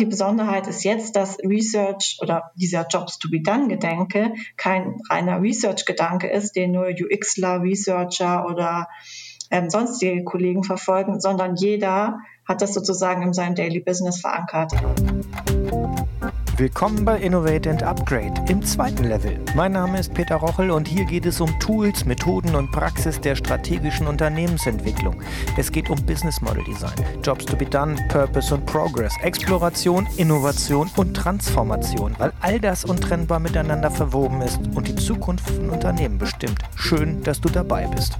Die Besonderheit ist jetzt, dass Research oder dieser Jobs to be done Gedanke kein reiner Research Gedanke ist, den nur UXler, Researcher oder ähm, sonstige Kollegen verfolgen, sondern jeder hat das sozusagen in seinem Daily Business verankert. Willkommen bei Innovate and Upgrade im zweiten Level. Mein Name ist Peter Rochel und hier geht es um Tools, Methoden und Praxis der strategischen Unternehmensentwicklung. Es geht um Business Model Design, Jobs to be done, Purpose und Progress, Exploration, Innovation und Transformation, weil all das untrennbar miteinander verwoben ist und die Zukunft von Unternehmen bestimmt. Schön, dass du dabei bist.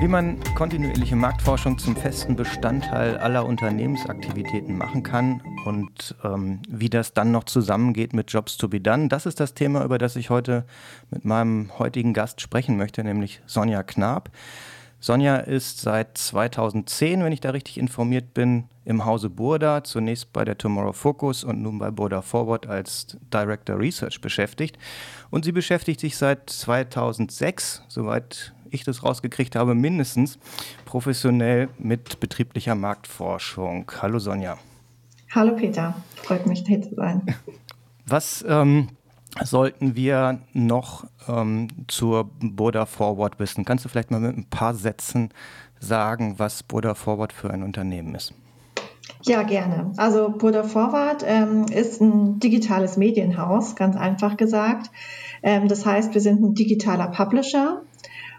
Wie man kontinuierliche Marktforschung zum festen Bestandteil aller Unternehmensaktivitäten machen kann und ähm, wie das dann noch zusammengeht mit Jobs to be done, das ist das Thema, über das ich heute mit meinem heutigen Gast sprechen möchte, nämlich Sonja Knab. Sonja ist seit 2010, wenn ich da richtig informiert bin, im Hause Burda, zunächst bei der Tomorrow Focus und nun bei Burda Forward als Director Research beschäftigt. Und sie beschäftigt sich seit 2006, soweit ich das rausgekriegt habe, mindestens professionell mit betrieblicher Marktforschung. Hallo Sonja. Hallo Peter, freut mich hier zu sein. Was ähm, sollten wir noch ähm, zur Boda Forward wissen? Kannst du vielleicht mal mit ein paar Sätzen sagen, was Boda Forward für ein Unternehmen ist? Ja, gerne. Also Boda Forward ähm, ist ein digitales Medienhaus, ganz einfach gesagt. Ähm, das heißt, wir sind ein digitaler Publisher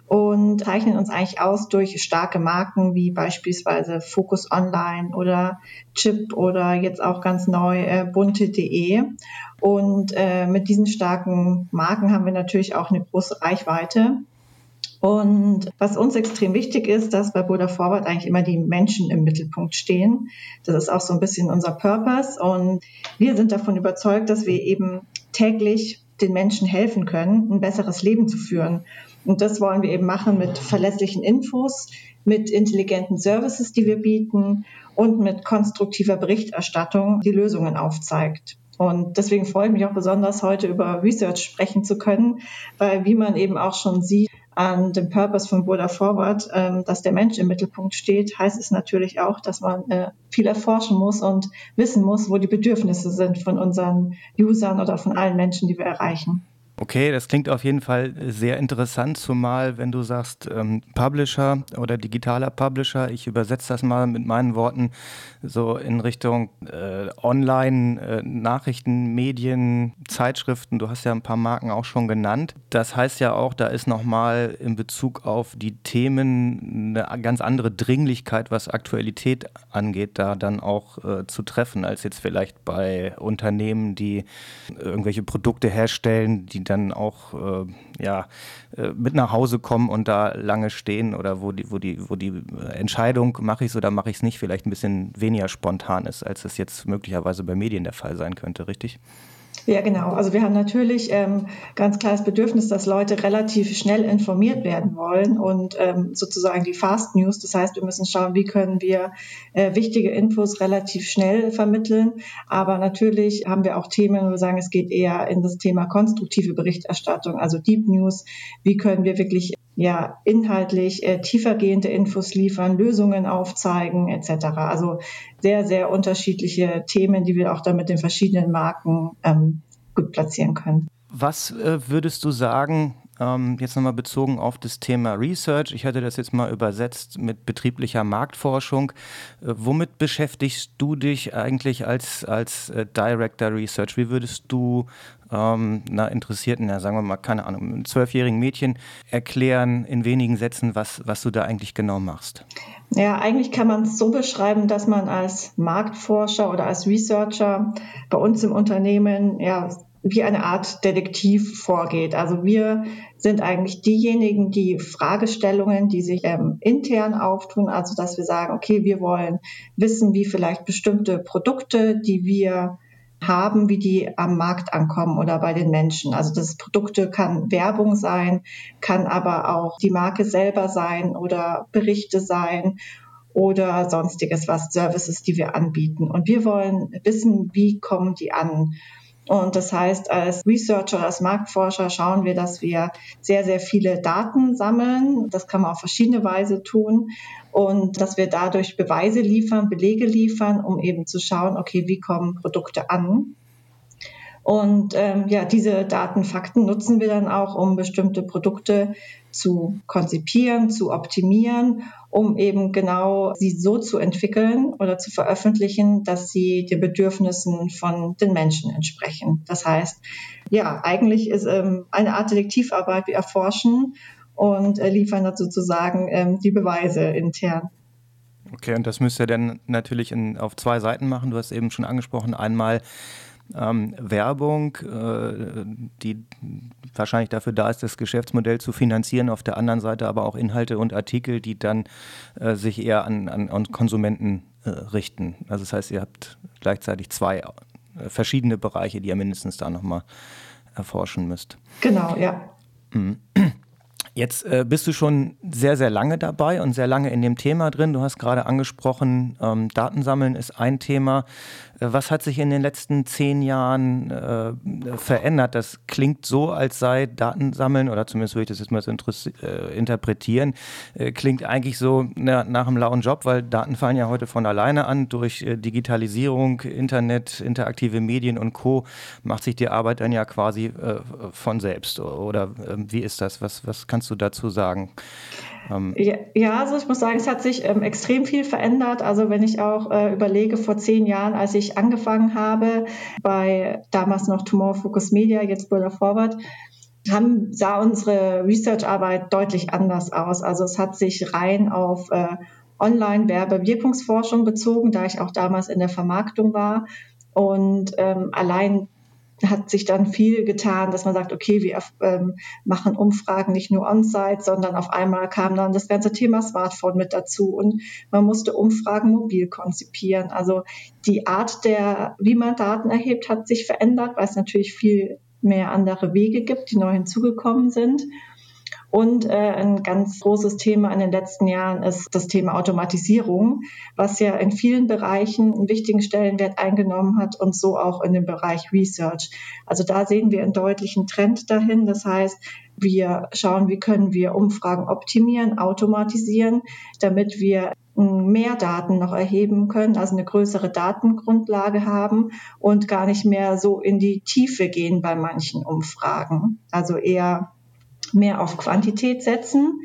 und zeichnen uns eigentlich aus durch starke Marken wie beispielsweise Focus Online oder Chip oder jetzt auch ganz neu äh, bunte.de. Und äh, mit diesen starken Marken haben wir natürlich auch eine große Reichweite. Und was uns extrem wichtig ist, dass bei Buddha Forward eigentlich immer die Menschen im Mittelpunkt stehen. Das ist auch so ein bisschen unser Purpose. Und wir sind davon überzeugt, dass wir eben täglich den Menschen helfen können, ein besseres Leben zu führen. Und das wollen wir eben machen mit verlässlichen Infos, mit intelligenten Services, die wir bieten und mit konstruktiver Berichterstattung, die Lösungen aufzeigt. Und deswegen freue ich mich auch besonders, heute über Research sprechen zu können, weil wie man eben auch schon sieht an dem Purpose von Buddha Forward, ähm, dass der Mensch im Mittelpunkt steht, heißt es natürlich auch, dass man äh, viel erforschen muss und wissen muss, wo die Bedürfnisse sind von unseren Usern oder von allen Menschen, die wir erreichen. Okay, das klingt auf jeden Fall sehr interessant, zumal wenn du sagst ähm, Publisher oder digitaler Publisher, ich übersetze das mal mit meinen Worten so in Richtung äh, Online-Nachrichten, äh, Medien, Zeitschriften. Du hast ja ein paar Marken auch schon genannt. Das heißt ja auch, da ist nochmal in Bezug auf die Themen eine ganz andere Dringlichkeit, was Aktualität angeht, da dann auch äh, zu treffen, als jetzt vielleicht bei Unternehmen, die irgendwelche Produkte herstellen, die dann auch äh, ja, äh, mit nach Hause kommen und da lange stehen oder wo die, wo die, wo die Entscheidung, mache ich es oder mache ich es nicht, vielleicht ein bisschen weniger spontan ist, als es jetzt möglicherweise bei Medien der Fall sein könnte, richtig? Ja, genau. Also wir haben natürlich ähm, ganz klar das Bedürfnis, dass Leute relativ schnell informiert werden wollen und ähm, sozusagen die Fast News. Das heißt, wir müssen schauen, wie können wir äh, wichtige Infos relativ schnell vermitteln. Aber natürlich haben wir auch Themen, wo wir sagen, es geht eher in das Thema konstruktive Berichterstattung, also Deep News. Wie können wir wirklich ja inhaltlich äh, tiefergehende Infos liefern, Lösungen aufzeigen etc. Also sehr, sehr unterschiedliche Themen, die wir auch dann mit den verschiedenen Marken ähm, gut platzieren können. Was äh, würdest du sagen, ähm, jetzt nochmal bezogen auf das Thema Research, ich hatte das jetzt mal übersetzt mit betrieblicher Marktforschung. Äh, womit beschäftigst du dich eigentlich als, als äh, Director Research? Wie würdest du ähm, einer Interessierten, ja, sagen wir mal, keine Ahnung, einem zwölfjährigen Mädchen erklären in wenigen Sätzen, was, was du da eigentlich genau machst? Ja, eigentlich kann man es so beschreiben, dass man als Marktforscher oder als Researcher bei uns im Unternehmen ja wie eine Art Detektiv vorgeht. Also wir sind eigentlich diejenigen, die Fragestellungen, die sich ähm, intern auftun, also dass wir sagen, okay, wir wollen wissen, wie vielleicht bestimmte Produkte, die wir haben, wie die am Markt ankommen oder bei den Menschen. Also das Produkte kann Werbung sein, kann aber auch die Marke selber sein oder Berichte sein oder sonstiges was, Services, die wir anbieten. Und wir wollen wissen, wie kommen die an? Und das heißt, als Researcher, als Marktforscher schauen wir, dass wir sehr, sehr viele Daten sammeln. Das kann man auf verschiedene Weise tun. Und dass wir dadurch Beweise liefern, Belege liefern, um eben zu schauen, okay, wie kommen Produkte an? Und ähm, ja, diese Datenfakten nutzen wir dann auch, um bestimmte Produkte zu konzipieren, zu optimieren, um eben genau sie so zu entwickeln oder zu veröffentlichen, dass sie den Bedürfnissen von den Menschen entsprechen. Das heißt, ja, eigentlich ist ähm, eine Art Detektivarbeit, wir erforschen und äh, liefern dazu sozusagen ähm, die Beweise intern. Okay, und das müsst ihr dann natürlich in, auf zwei Seiten machen. Du hast eben schon angesprochen, einmal ähm, Werbung, äh, die wahrscheinlich dafür da ist, das Geschäftsmodell zu finanzieren, auf der anderen Seite aber auch Inhalte und Artikel, die dann äh, sich eher an, an, an Konsumenten äh, richten. Also das heißt, ihr habt gleichzeitig zwei äh, verschiedene Bereiche, die ihr mindestens da nochmal erforschen müsst. Genau, ja. Mhm. Jetzt äh, bist du schon sehr, sehr lange dabei und sehr lange in dem Thema drin. Du hast gerade angesprochen, ähm, Datensammeln ist ein Thema. Was hat sich in den letzten zehn Jahren äh, verändert? Das klingt so, als sei Datensammeln, oder zumindest würde ich das jetzt mal so äh, interpretieren, äh, klingt eigentlich so na, nach einem lauen Job, weil Daten fallen ja heute von alleine an. Durch äh, Digitalisierung, Internet, interaktive Medien und Co. macht sich die Arbeit dann ja quasi äh, von selbst. Oder ähm, wie ist das? Was, was kannst du dazu sagen? Ähm ja, also ich muss sagen, es hat sich ähm, extrem viel verändert. Also wenn ich auch äh, überlege, vor zehn Jahren, als ich angefangen habe, bei damals noch Tomorrow Focus Media, jetzt Builder Forward, haben, sah unsere Research-Arbeit deutlich anders aus. Also es hat sich rein auf äh, Online-Werbewirkungsforschung bezogen, da ich auch damals in der Vermarktung war. Und ähm, allein hat sich dann viel getan, dass man sagt, okay, wir ähm, machen Umfragen nicht nur on-site, sondern auf einmal kam dann das ganze Thema Smartphone mit dazu und man musste Umfragen mobil konzipieren. Also die Art der, wie man Daten erhebt, hat sich verändert, weil es natürlich viel mehr andere Wege gibt, die neu hinzugekommen sind. Und äh, ein ganz großes Thema in den letzten Jahren ist das Thema Automatisierung, was ja in vielen Bereichen einen wichtigen Stellenwert eingenommen hat und so auch in dem Bereich Research. Also da sehen wir einen deutlichen Trend dahin. Das heißt, wir schauen, wie können wir Umfragen optimieren, automatisieren, damit wir mehr Daten noch erheben können, also eine größere Datengrundlage haben und gar nicht mehr so in die Tiefe gehen bei manchen Umfragen. Also eher mehr auf Quantität setzen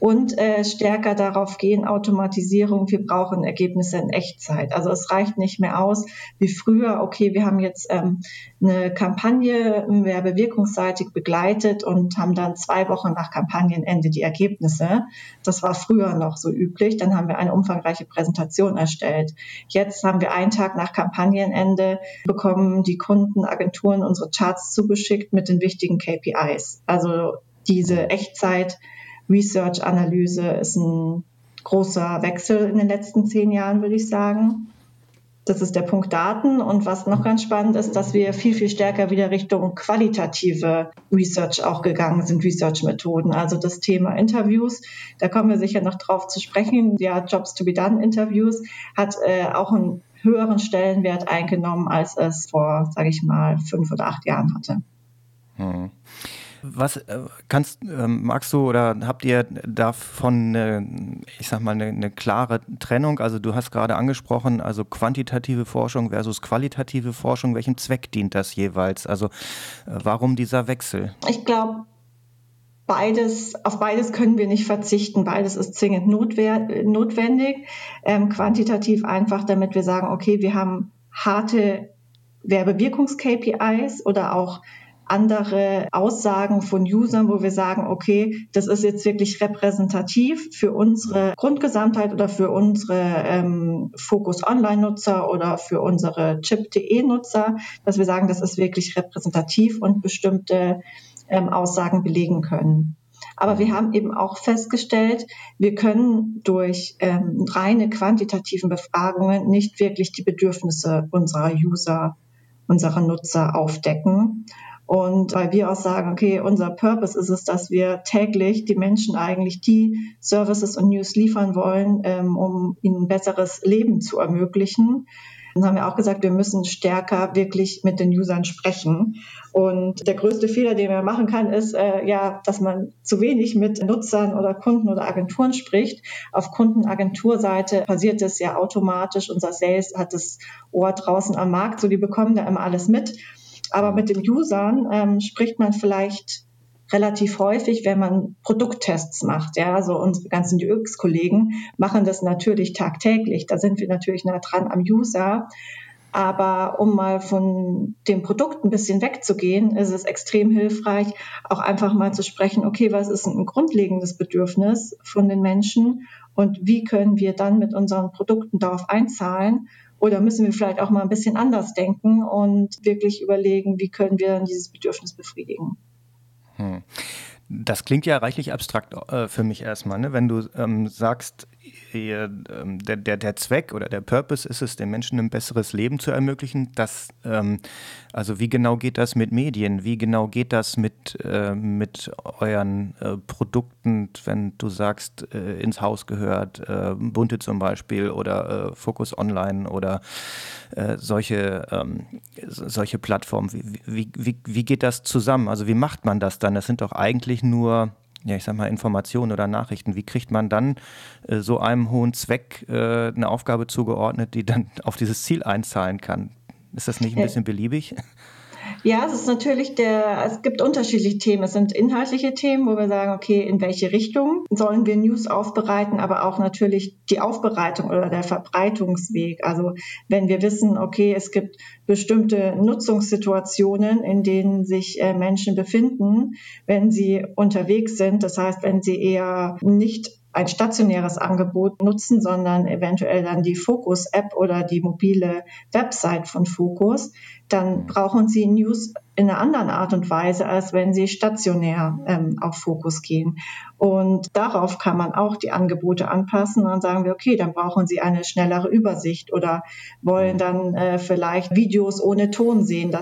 und äh, stärker darauf gehen, Automatisierung, wir brauchen Ergebnisse in Echtzeit. Also es reicht nicht mehr aus wie früher, okay, wir haben jetzt ähm, eine Kampagne werbewirkungsseitig begleitet und haben dann zwei Wochen nach Kampagnenende die Ergebnisse. Das war früher noch so üblich. Dann haben wir eine umfangreiche Präsentation erstellt. Jetzt haben wir einen Tag nach Kampagnenende bekommen die Kunden, Agenturen unsere Charts zugeschickt mit den wichtigen KPIs. Also diese Echtzeit-Research-Analyse ist ein großer Wechsel in den letzten zehn Jahren, würde ich sagen. Das ist der Punkt Daten. Und was noch ganz spannend ist, dass wir viel, viel stärker wieder Richtung qualitative Research auch gegangen sind, Research-Methoden. Also das Thema Interviews, da kommen wir sicher noch drauf zu sprechen. Ja, Jobs to be done Interviews hat äh, auch einen höheren Stellenwert eingenommen, als es vor, sage ich mal, fünf oder acht Jahren hatte. Hm. Was äh, kannst, äh, magst du oder habt ihr davon, eine, ich sag mal, eine, eine, klare Trennung? Also du hast gerade angesprochen, also quantitative Forschung versus qualitative Forschung. Welchem Zweck dient das jeweils? Also äh, warum dieser Wechsel? Ich glaube, beides, auf beides können wir nicht verzichten. Beides ist zwingend notwendig. Ähm, quantitativ einfach, damit wir sagen, okay, wir haben harte Werbewirkungs-KPIs oder auch andere Aussagen von Usern, wo wir sagen, okay, das ist jetzt wirklich repräsentativ für unsere Grundgesamtheit oder für unsere ähm, Focus Online-Nutzer oder für unsere Chip.de-Nutzer, dass wir sagen, das ist wirklich repräsentativ und bestimmte ähm, Aussagen belegen können. Aber wir haben eben auch festgestellt, wir können durch ähm, reine quantitativen Befragungen nicht wirklich die Bedürfnisse unserer User, unserer Nutzer aufdecken. Und weil wir auch sagen, okay, unser Purpose ist es, dass wir täglich die Menschen eigentlich die Services und News liefern wollen, ähm, um ihnen ein besseres Leben zu ermöglichen. Dann haben wir auch gesagt, wir müssen stärker wirklich mit den Usern sprechen. Und der größte Fehler, den man machen kann, ist äh, ja, dass man zu wenig mit Nutzern oder Kunden oder Agenturen spricht. Auf Kundenagenturseite passiert es ja automatisch. Unser Sales hat das Ohr draußen am Markt, so die bekommen da immer alles mit. Aber mit den Usern ähm, spricht man vielleicht relativ häufig, wenn man Produkttests macht. Ja, also unsere ganzen UX-Kollegen machen das natürlich tagtäglich. Da sind wir natürlich nah dran am User. Aber um mal von dem Produkt ein bisschen wegzugehen, ist es extrem hilfreich, auch einfach mal zu sprechen, okay, was ist ein grundlegendes Bedürfnis von den Menschen und wie können wir dann mit unseren Produkten darauf einzahlen? Oder müssen wir vielleicht auch mal ein bisschen anders denken und wirklich überlegen, wie können wir dann dieses Bedürfnis befriedigen? Hm. Das klingt ja reichlich abstrakt äh, für mich erstmal, ne? wenn du ähm, sagst, der, der, der Zweck oder der Purpose ist es, den Menschen ein besseres Leben zu ermöglichen. Das, ähm, also wie genau geht das mit Medien? Wie genau geht das mit, äh, mit euren äh, Produkten, wenn du sagst, äh, ins Haus gehört, äh, Bunte zum Beispiel oder äh, Focus Online oder solche, ähm, solche Plattformen? Wie, wie, wie, wie geht das zusammen? Also wie macht man das dann? Das sind doch eigentlich nur ja, ich sag mal, Informationen oder Nachrichten. Wie kriegt man dann äh, so einem hohen Zweck äh, eine Aufgabe zugeordnet, die dann auf dieses Ziel einzahlen kann? Ist das nicht ein bisschen beliebig? Ja, es ist natürlich der, es gibt unterschiedliche Themen. Es sind inhaltliche Themen, wo wir sagen, okay, in welche Richtung sollen wir News aufbereiten, aber auch natürlich die Aufbereitung oder der Verbreitungsweg. Also wenn wir wissen, okay, es gibt bestimmte Nutzungssituationen, in denen sich äh, Menschen befinden, wenn sie unterwegs sind. Das heißt, wenn sie eher nicht ein stationäres Angebot nutzen, sondern eventuell dann die Focus-App oder die mobile Website von Focus, dann brauchen Sie News in einer anderen Art und Weise, als wenn Sie stationär ähm, auf Fokus gehen. Und darauf kann man auch die Angebote anpassen. Und dann sagen wir, okay, dann brauchen Sie eine schnellere Übersicht oder wollen dann äh, vielleicht Videos ohne Ton sehen,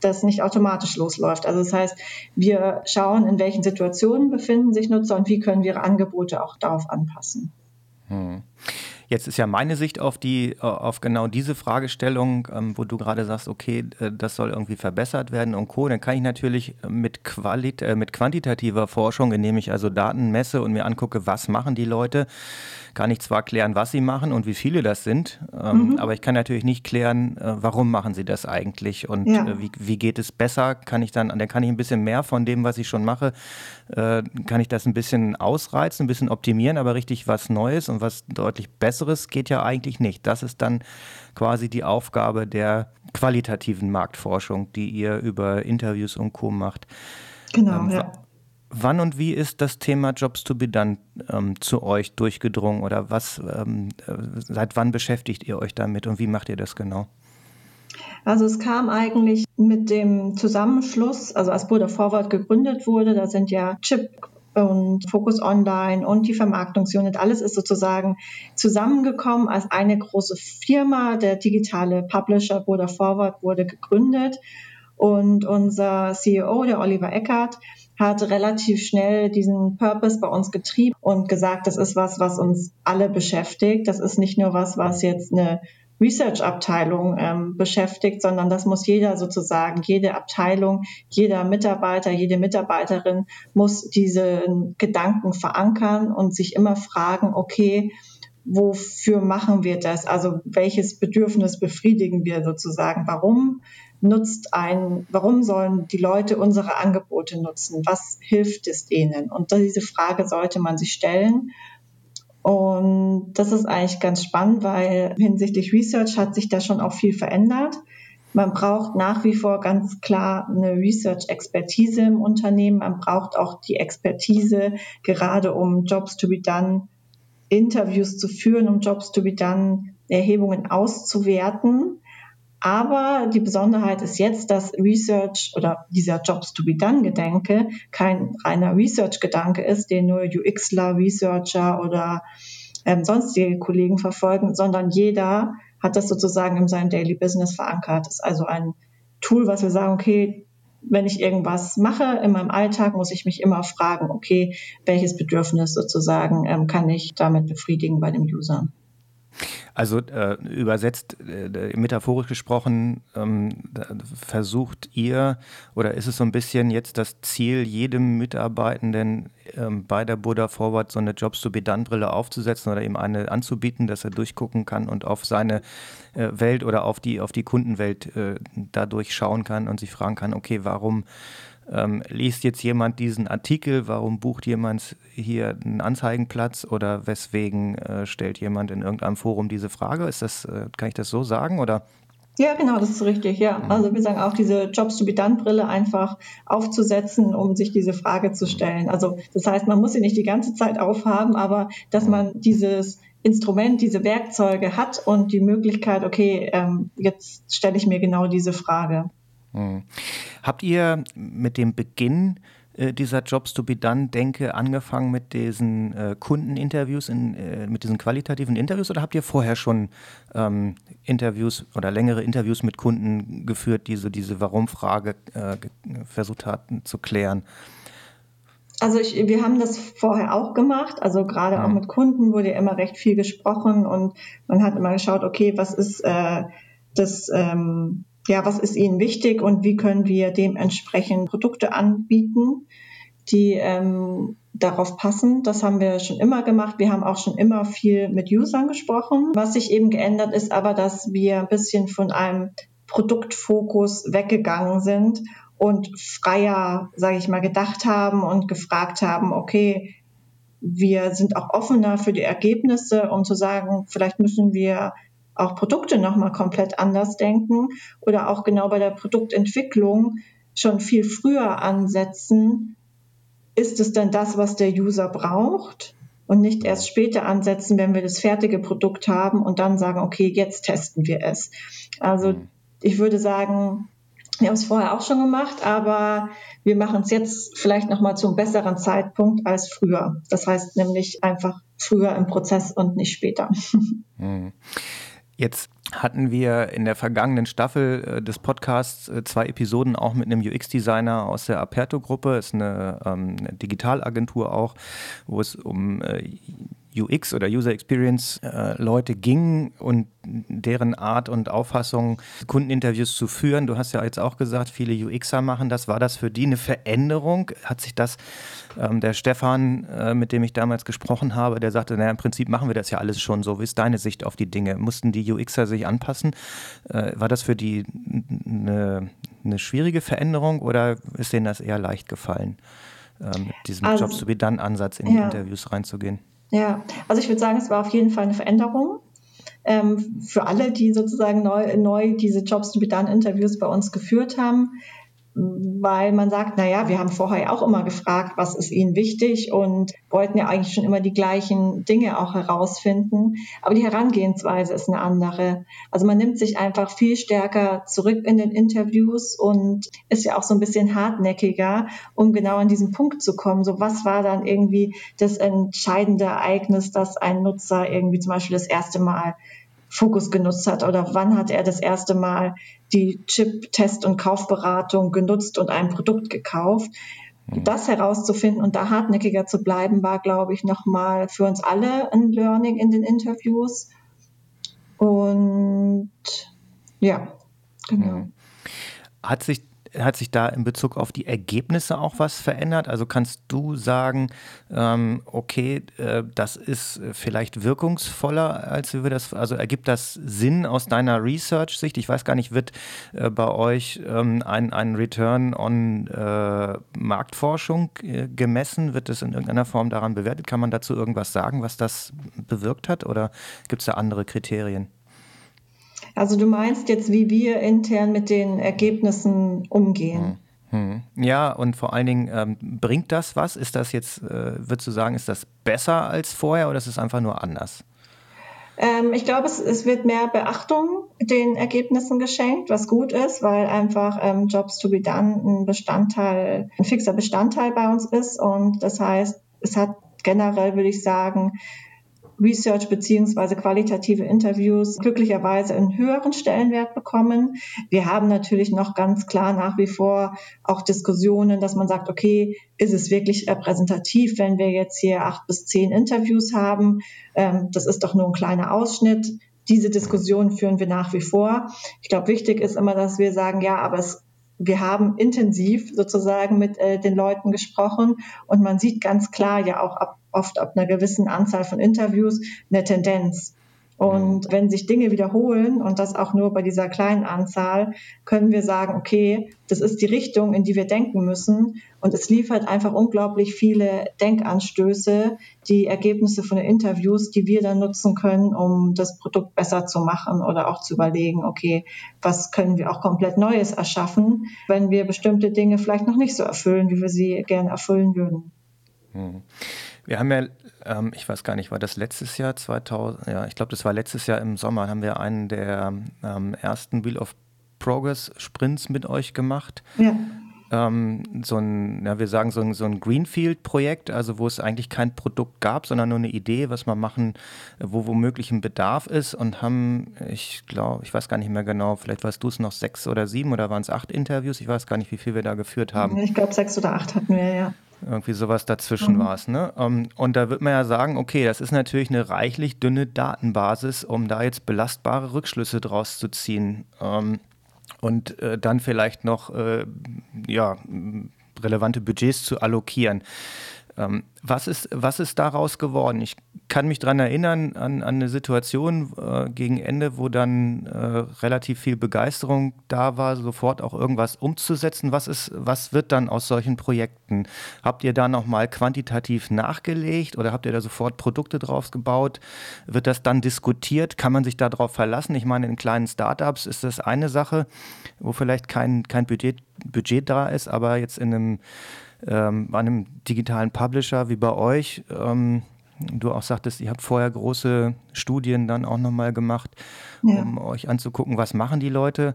das nicht automatisch losläuft. Also das heißt, wir schauen, in welchen Situationen befinden sich Nutzer und wie können wir ihre Angebote auch darauf anpassen. Hm. Jetzt ist ja meine Sicht auf die, äh, auf genau diese Fragestellung, ähm, wo du gerade sagst, okay, äh, das soll irgendwie verbessert werden und Co. Dann kann ich natürlich mit, Qualit äh, mit quantitativer Forschung, indem ich also Daten messe und mir angucke, was machen die Leute, kann ich zwar klären, was sie machen und wie viele das sind, ähm, mhm. aber ich kann natürlich nicht klären, äh, warum machen sie das eigentlich und ja. äh, wie, wie geht es besser, kann ich dann, dann kann ich ein bisschen mehr von dem, was ich schon mache, äh, kann ich das ein bisschen ausreizen, ein bisschen optimieren, aber richtig was Neues und was deutlich Besseres geht ja eigentlich nicht. Das ist dann quasi die Aufgabe der qualitativen Marktforschung, die ihr über Interviews und Co. macht. Genau, ähm, ja. Wann und wie ist das Thema Jobs to be done ähm, zu euch durchgedrungen oder was, ähm, äh, seit wann beschäftigt ihr euch damit und wie macht ihr das genau? Also es kam eigentlich mit dem Zusammenschluss, also als Buddha Forward gegründet wurde, da sind ja Chip und Focus Online und die Vermarktungsunit, alles ist sozusagen zusammengekommen als eine große Firma. Der digitale Publisher Buddha Forward wurde gegründet und unser CEO, der Oliver Eckert, hat relativ schnell diesen Purpose bei uns getrieben und gesagt, das ist was, was uns alle beschäftigt. Das ist nicht nur was, was jetzt eine Research-Abteilung ähm, beschäftigt, sondern das muss jeder sozusagen, jede Abteilung, jeder Mitarbeiter, jede Mitarbeiterin muss diese Gedanken verankern und sich immer fragen, okay, wofür machen wir das? Also welches Bedürfnis befriedigen wir sozusagen? Warum nutzt ein, warum sollen die Leute unsere Angebote nutzen? Was hilft es ihnen? Und diese Frage sollte man sich stellen. Und das ist eigentlich ganz spannend, weil hinsichtlich Research hat sich da schon auch viel verändert. Man braucht nach wie vor ganz klar eine Research-Expertise im Unternehmen. Man braucht auch die Expertise, gerade um Jobs to be done, Interviews zu führen, um Jobs to be done, Erhebungen auszuwerten. Aber die Besonderheit ist jetzt, dass Research oder dieser Jobs to be done Gedanke kein reiner Research Gedanke ist, den nur UXler, Researcher oder ähm, sonstige Kollegen verfolgen, sondern jeder hat das sozusagen in seinem Daily Business verankert. Das ist also ein Tool, was wir sagen, okay, wenn ich irgendwas mache in meinem Alltag, muss ich mich immer fragen, okay, welches Bedürfnis sozusagen ähm, kann ich damit befriedigen bei dem User. Also äh, übersetzt, äh, metaphorisch gesprochen, ähm, versucht ihr oder ist es so ein bisschen jetzt das Ziel, jedem Mitarbeitenden ähm, bei der Buddha Forward so eine Jobs to be done Brille aufzusetzen oder ihm eine anzubieten, dass er durchgucken kann und auf seine äh, Welt oder auf die, auf die Kundenwelt äh, dadurch schauen kann und sich fragen kann, okay, warum ähm, liest jetzt jemand diesen Artikel, warum bucht jemand hier einen Anzeigenplatz oder weswegen äh, stellt jemand in irgendeinem Forum diese Frage? Ist das, äh, kann ich das so sagen oder? Ja, genau, das ist richtig, ja. Mhm. Also wir sagen auch, diese Jobs to be done Brille einfach aufzusetzen, um sich diese Frage zu stellen. Also das heißt, man muss sie nicht die ganze Zeit aufhaben, aber dass mhm. man dieses Instrument, diese Werkzeuge hat und die Möglichkeit, okay, ähm, jetzt stelle ich mir genau diese Frage. Hm. Habt ihr mit dem Beginn äh, dieser Jobs to be done Denke angefangen mit diesen äh, Kundeninterviews, in, äh, mit diesen qualitativen Interviews oder habt ihr vorher schon ähm, Interviews oder längere Interviews mit Kunden geführt, die so diese Warum-Frage äh, versucht hatten zu klären? Also ich, wir haben das vorher auch gemacht. Also gerade auch hm. mit Kunden wurde ja immer recht viel gesprochen und man hat immer geschaut, okay, was ist äh, das ähm, ja, was ist Ihnen wichtig und wie können wir dementsprechend Produkte anbieten, die ähm, darauf passen. Das haben wir schon immer gemacht. Wir haben auch schon immer viel mit Usern gesprochen. Was sich eben geändert ist, aber dass wir ein bisschen von einem Produktfokus weggegangen sind und freier, sage ich mal, gedacht haben und gefragt haben, okay, wir sind auch offener für die Ergebnisse, um zu sagen, vielleicht müssen wir auch Produkte nochmal komplett anders denken oder auch genau bei der Produktentwicklung schon viel früher ansetzen. Ist es denn das, was der User braucht? Und nicht erst später ansetzen, wenn wir das fertige Produkt haben und dann sagen, okay, jetzt testen wir es. Also mhm. ich würde sagen, wir haben es vorher auch schon gemacht, aber wir machen es jetzt vielleicht nochmal zum besseren Zeitpunkt als früher. Das heißt nämlich einfach früher im Prozess und nicht später. Mhm. Jetzt hatten wir in der vergangenen Staffel äh, des Podcasts äh, zwei Episoden auch mit einem UX-Designer aus der Aperto-Gruppe, ist eine, ähm, Digitalagentur auch, wo es um äh, UX oder User Experience äh, Leute ging und deren Art und Auffassung, Kundeninterviews zu führen. Du hast ja jetzt auch gesagt, viele UXer machen das. War das für die eine Veränderung? Hat sich das, ähm, der Stefan, äh, mit dem ich damals gesprochen habe, der sagte, naja, im Prinzip machen wir das ja alles schon so. Wie ist deine Sicht auf die Dinge? Mussten die UXer sich anpassen? Äh, war das für die eine, eine schwierige Veränderung oder ist denen das eher leicht gefallen, äh, mit diesem also, Jobs-to-be-done-Ansatz in die ja. Interviews reinzugehen? Ja, also ich würde sagen, es war auf jeden Fall eine Veränderung. Ähm, für alle, die sozusagen neu, neu diese Jobs to be done Interviews bei uns geführt haben, weil man sagt, na ja, wir haben vorher auch immer gefragt, was ist Ihnen wichtig und wollten ja eigentlich schon immer die gleichen Dinge auch herausfinden. Aber die Herangehensweise ist eine andere. Also man nimmt sich einfach viel stärker zurück in den Interviews und ist ja auch so ein bisschen hartnäckiger, um genau an diesen Punkt zu kommen. So was war dann irgendwie das entscheidende Ereignis, dass ein Nutzer irgendwie zum Beispiel das erste Mal Fokus genutzt hat oder wann hat er das erste Mal die Chip-Test- und Kaufberatung genutzt und ein Produkt gekauft. Mhm. Das herauszufinden und da hartnäckiger zu bleiben, war, glaube ich, nochmal für uns alle ein Learning in den Interviews. Und ja, genau. Mhm. Hat sich hat sich da in Bezug auf die Ergebnisse auch was verändert? Also kannst du sagen, ähm, okay, äh, das ist vielleicht wirkungsvoller, als wir das, also ergibt das Sinn aus deiner Research-Sicht? Ich weiß gar nicht, wird äh, bei euch ähm, ein, ein Return on äh, Marktforschung äh, gemessen? Wird das in irgendeiner Form daran bewertet? Kann man dazu irgendwas sagen, was das bewirkt hat? Oder gibt es da andere Kriterien? Also du meinst jetzt, wie wir intern mit den Ergebnissen umgehen. Hm. hm. Ja, und vor allen Dingen, ähm, bringt das was? Ist das jetzt, äh, würdest du sagen, ist das besser als vorher oder ist es einfach nur anders? Ähm, ich glaube, es, es, wird mehr Beachtung den Ergebnissen geschenkt, was gut ist, weil einfach ähm, Jobs to be done ein Bestandteil, ein fixer Bestandteil bei uns ist. Und das heißt, es hat generell, würde ich sagen, Research beziehungsweise qualitative Interviews glücklicherweise einen höheren Stellenwert bekommen. Wir haben natürlich noch ganz klar nach wie vor auch Diskussionen, dass man sagt, okay, ist es wirklich repräsentativ, wenn wir jetzt hier acht bis zehn Interviews haben? Ähm, das ist doch nur ein kleiner Ausschnitt. diese Diskussion führen wir nach wie vor. Ich glaube, wichtig ist immer, dass wir sagen, ja, aber es wir haben intensiv sozusagen mit äh, den Leuten gesprochen und man sieht ganz klar ja auch ab, oft ab einer gewissen Anzahl von Interviews eine Tendenz. Und mhm. wenn sich Dinge wiederholen und das auch nur bei dieser kleinen Anzahl, können wir sagen, okay, das ist die Richtung, in die wir denken müssen. Und es liefert einfach unglaublich viele Denkanstöße, die Ergebnisse von den Interviews, die wir dann nutzen können, um das Produkt besser zu machen oder auch zu überlegen, okay, was können wir auch komplett Neues erschaffen, wenn wir bestimmte Dinge vielleicht noch nicht so erfüllen, wie wir sie gerne erfüllen würden. Mhm. Wir haben ja, ähm, ich weiß gar nicht, war das letztes Jahr, 2000, ja, ich glaube, das war letztes Jahr im Sommer, haben wir einen der ähm, ersten Wheel of Progress Sprints mit euch gemacht. Ja. Ähm, so ein, ja, wir sagen so ein, so ein Greenfield-Projekt, also wo es eigentlich kein Produkt gab, sondern nur eine Idee, was man machen, wo womöglich ein Bedarf ist und haben, ich glaube, ich weiß gar nicht mehr genau, vielleicht warst du es noch sechs oder sieben oder waren es acht Interviews, ich weiß gar nicht, wie viel wir da geführt haben. Ich glaube, sechs oder acht hatten wir, ja. Irgendwie sowas dazwischen mhm. war es. Ne? Ähm, und da wird man ja sagen, okay, das ist natürlich eine reichlich dünne Datenbasis, um da jetzt belastbare Rückschlüsse draus zu ziehen. Ähm, und äh, dann vielleicht noch äh, ja, relevante Budgets zu allokieren. Ähm, was, ist, was ist daraus geworden? Ich kann mich daran erinnern an, an eine Situation äh, gegen Ende, wo dann äh, relativ viel Begeisterung da war, sofort auch irgendwas umzusetzen. Was, ist, was wird dann aus solchen Projekten? Habt ihr da nochmal quantitativ nachgelegt oder habt ihr da sofort Produkte drauf gebaut? Wird das dann diskutiert? Kann man sich darauf verlassen? Ich meine, in kleinen Startups ist das eine Sache, wo vielleicht kein, kein Budget, Budget da ist, aber jetzt in einem ähm, bei einem digitalen Publisher wie bei euch, ähm, du auch sagtest, ihr habt vorher große Studien dann auch nochmal gemacht, ja. um euch anzugucken, was machen die Leute.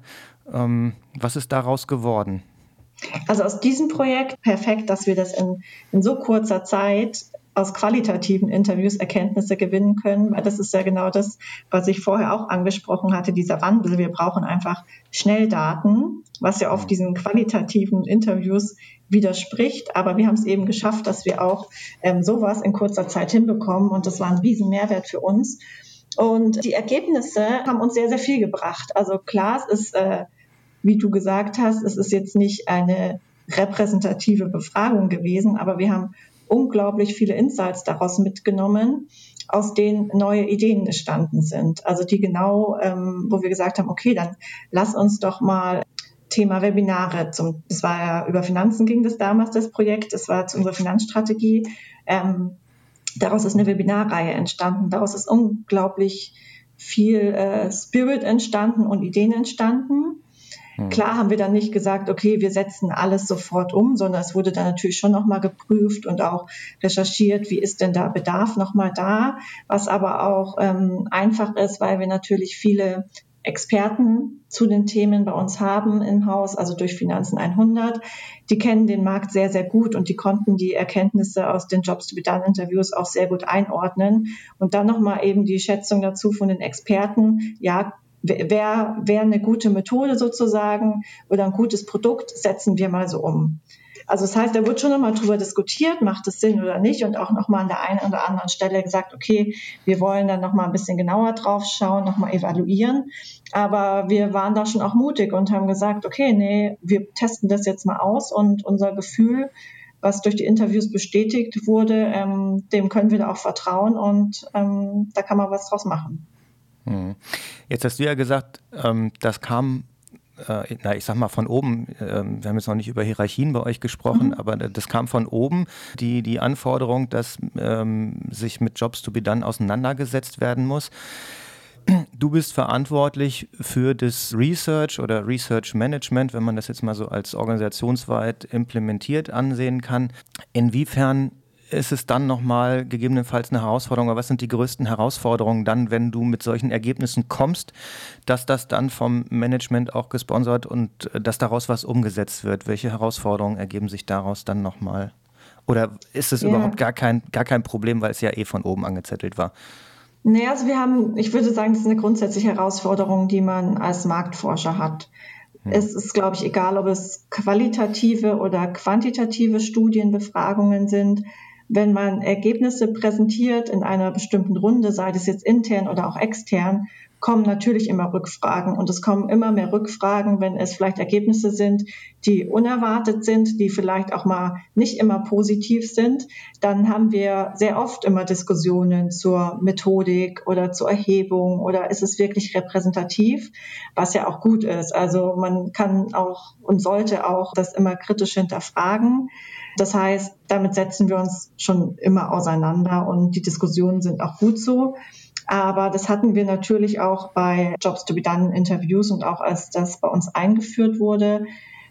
Ähm, was ist daraus geworden? Also aus diesem Projekt perfekt, dass wir das in, in so kurzer Zeit aus qualitativen Interviews Erkenntnisse gewinnen können, weil das ist ja genau das, was ich vorher auch angesprochen hatte, dieser Wandel. Wir brauchen einfach schnell Daten, was ja oft diesen qualitativen Interviews widerspricht. Aber wir haben es eben geschafft, dass wir auch ähm, sowas in kurzer Zeit hinbekommen und das war ein riesen Mehrwert für uns. Und die Ergebnisse haben uns sehr, sehr viel gebracht. Also klar, es ist, äh, wie du gesagt hast, es ist jetzt nicht eine repräsentative Befragung gewesen, aber wir haben unglaublich viele Insights daraus mitgenommen, aus denen neue Ideen entstanden sind. Also die genau, ähm, wo wir gesagt haben, okay, dann lass uns doch mal Thema Webinare zum, das war ja über Finanzen ging das damals, das Projekt, das war zu unserer Finanzstrategie. Ähm, daraus ist eine Webinarreihe entstanden. Daraus ist unglaublich viel äh, Spirit entstanden und Ideen entstanden. Hm. Klar haben wir dann nicht gesagt, okay, wir setzen alles sofort um, sondern es wurde dann natürlich schon nochmal geprüft und auch recherchiert, wie ist denn da Bedarf nochmal da, was aber auch ähm, einfach ist, weil wir natürlich viele Experten zu den Themen bei uns haben im Haus, also durch Finanzen 100. Die kennen den Markt sehr, sehr gut und die konnten die Erkenntnisse aus den Jobs to be done Interviews auch sehr gut einordnen. Und dann nochmal eben die Schätzung dazu von den Experten. Ja, wäre wär eine gute Methode sozusagen oder ein gutes Produkt, setzen wir mal so um. Also das heißt, da wird schon nochmal drüber diskutiert, macht es Sinn oder nicht und auch nochmal an der einen oder anderen Stelle gesagt, okay, wir wollen dann nochmal ein bisschen genauer drauf schauen, nochmal evaluieren. Aber wir waren da schon auch mutig und haben gesagt, okay, nee, wir testen das jetzt mal aus und unser Gefühl, was durch die Interviews bestätigt wurde, ähm, dem können wir da auch vertrauen und ähm, da kann man was draus machen. Hm. Jetzt hast du ja gesagt, ähm, das kam, äh, na, ich sag mal von oben, äh, wir haben jetzt noch nicht über Hierarchien bei euch gesprochen, mhm. aber das kam von oben, die, die Anforderung, dass ähm, sich mit Jobs to be done auseinandergesetzt werden muss. Du bist verantwortlich für das Research oder Research Management, wenn man das jetzt mal so als organisationsweit implementiert ansehen kann. Inwiefern ist es dann nochmal gegebenenfalls eine Herausforderung, aber was sind die größten Herausforderungen dann, wenn du mit solchen Ergebnissen kommst, dass das dann vom Management auch gesponsert und äh, dass daraus was umgesetzt wird? Welche Herausforderungen ergeben sich daraus dann nochmal? Oder ist es ja. überhaupt gar kein, gar kein Problem, weil es ja eh von oben angezettelt war? Nee, also wir haben, ich würde sagen, das ist eine grundsätzliche Herausforderung, die man als Marktforscher hat. Hm. Es ist, glaube ich, egal, ob es qualitative oder quantitative Studienbefragungen sind wenn man Ergebnisse präsentiert in einer bestimmten Runde, sei das jetzt intern oder auch extern, kommen natürlich immer Rückfragen und es kommen immer mehr Rückfragen, wenn es vielleicht Ergebnisse sind, die unerwartet sind, die vielleicht auch mal nicht immer positiv sind. Dann haben wir sehr oft immer Diskussionen zur Methodik oder zur Erhebung oder ist es wirklich repräsentativ, was ja auch gut ist. Also man kann auch und sollte auch das immer kritisch hinterfragen. Das heißt, damit setzen wir uns schon immer auseinander und die Diskussionen sind auch gut so. Aber das hatten wir natürlich auch bei Jobs to be Done Interviews und auch als das bei uns eingeführt wurde.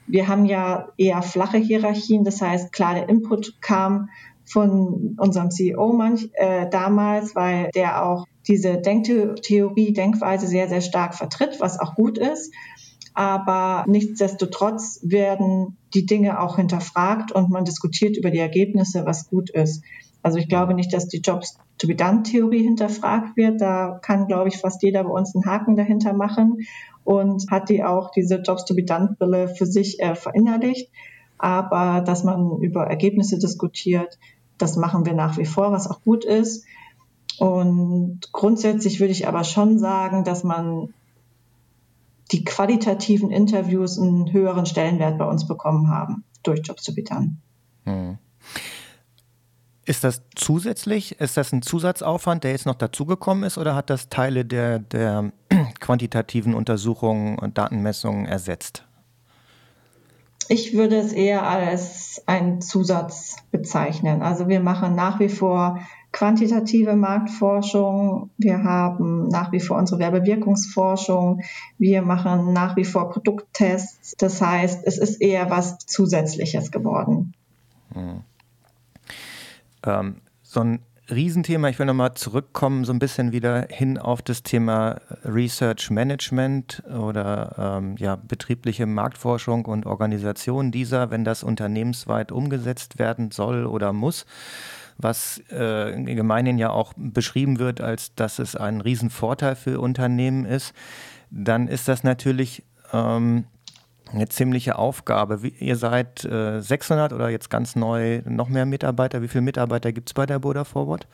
Wir haben ja eher flache Hierarchien. Das heißt, klar, der Input kam von unserem CEO manch, äh, damals, weil der auch diese Denktheorie, Denkweise sehr, sehr stark vertritt, was auch gut ist. Aber nichtsdestotrotz werden die Dinge auch hinterfragt und man diskutiert über die Ergebnisse, was gut ist. Also ich glaube nicht, dass die Jobs to be done Theorie hinterfragt wird. Da kann, glaube ich, fast jeder bei uns einen Haken dahinter machen und hat die auch diese Jobs to be done Brille für sich äh, verinnerlicht. Aber dass man über Ergebnisse diskutiert, das machen wir nach wie vor, was auch gut ist. Und grundsätzlich würde ich aber schon sagen, dass man die qualitativen Interviews einen höheren Stellenwert bei uns bekommen haben durch Jobs to be done. Hm. Ist das zusätzlich? Ist das ein Zusatzaufwand, der jetzt noch dazugekommen ist, oder hat das Teile der, der quantitativen Untersuchungen und Datenmessungen ersetzt? Ich würde es eher als einen Zusatz bezeichnen. Also wir machen nach wie vor quantitative Marktforschung, wir haben nach wie vor unsere Werbewirkungsforschung, wir machen nach wie vor Produkttests. Das heißt, es ist eher was Zusätzliches geworden. Hm. Ähm, so ein Riesenthema, ich will nochmal zurückkommen, so ein bisschen wieder hin auf das Thema Research Management oder ähm, ja, betriebliche Marktforschung und Organisation dieser, wenn das unternehmensweit umgesetzt werden soll oder muss, was äh, gemeinhin ja auch beschrieben wird, als dass es ein Riesenvorteil für Unternehmen ist, dann ist das natürlich ähm, eine ziemliche Aufgabe. Wie, ihr seid äh, 600 oder jetzt ganz neu noch mehr Mitarbeiter. Wie viele Mitarbeiter gibt es bei der Boda Forward?